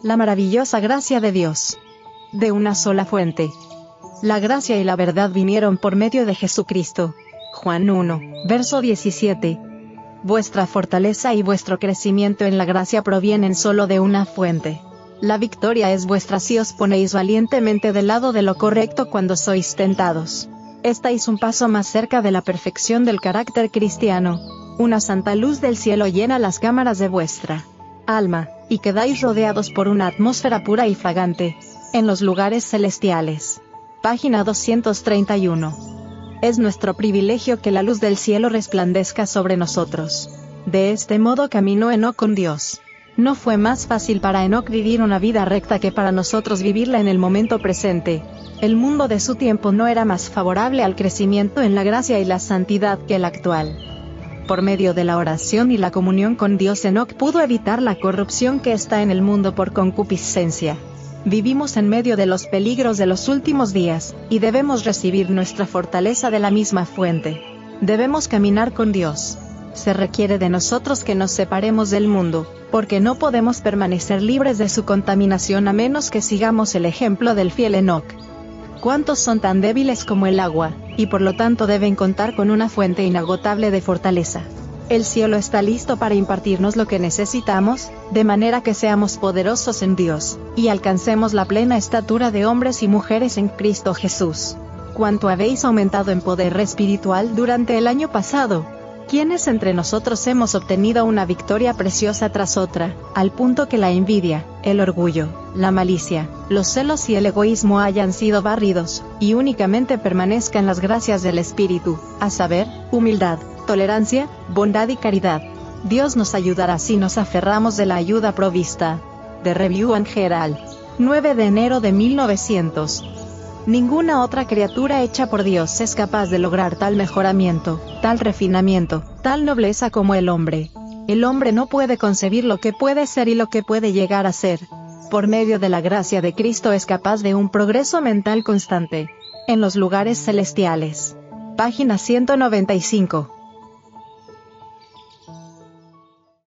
La maravillosa gracia de Dios. De una sola fuente. La gracia y la verdad vinieron por medio de Jesucristo. Juan 1, verso 17. Vuestra fortaleza y vuestro crecimiento en la gracia provienen solo de una fuente. La victoria es vuestra si os ponéis valientemente del lado de lo correcto cuando sois tentados. Estáis un paso más cerca de la perfección del carácter cristiano. Una santa luz del cielo llena las cámaras de vuestra alma, y quedáis rodeados por una atmósfera pura y fragante, en los lugares celestiales. Página 231. Es nuestro privilegio que la luz del cielo resplandezca sobre nosotros. De este modo caminó Enoch con Dios. No fue más fácil para Enoch vivir una vida recta que para nosotros vivirla en el momento presente. El mundo de su tiempo no era más favorable al crecimiento en la gracia y la santidad que el actual. Por medio de la oración y la comunión con Dios Enoch pudo evitar la corrupción que está en el mundo por concupiscencia. Vivimos en medio de los peligros de los últimos días, y debemos recibir nuestra fortaleza de la misma fuente. Debemos caminar con Dios. Se requiere de nosotros que nos separemos del mundo, porque no podemos permanecer libres de su contaminación a menos que sigamos el ejemplo del fiel Enoch. ¿Cuántos son tan débiles como el agua, y por lo tanto deben contar con una fuente inagotable de fortaleza? El cielo está listo para impartirnos lo que necesitamos, de manera que seamos poderosos en Dios, y alcancemos la plena estatura de hombres y mujeres en Cristo Jesús. ¿Cuánto habéis aumentado en poder espiritual durante el año pasado? ¿Quiénes entre nosotros hemos obtenido una victoria preciosa tras otra, al punto que la envidia, el orgullo, la malicia, los celos y el egoísmo hayan sido barridos, y únicamente permanezcan las gracias del Espíritu, a saber, humildad, tolerancia, bondad y caridad. Dios nos ayudará si nos aferramos de la ayuda provista. De Review and Herald. 9 de enero de 1900. Ninguna otra criatura hecha por Dios es capaz de lograr tal mejoramiento, tal refinamiento, tal nobleza como el hombre. El hombre no puede concebir lo que puede ser y lo que puede llegar a ser. Por medio de la gracia de Cristo es capaz de un progreso mental constante. En los lugares celestiales. Página 195.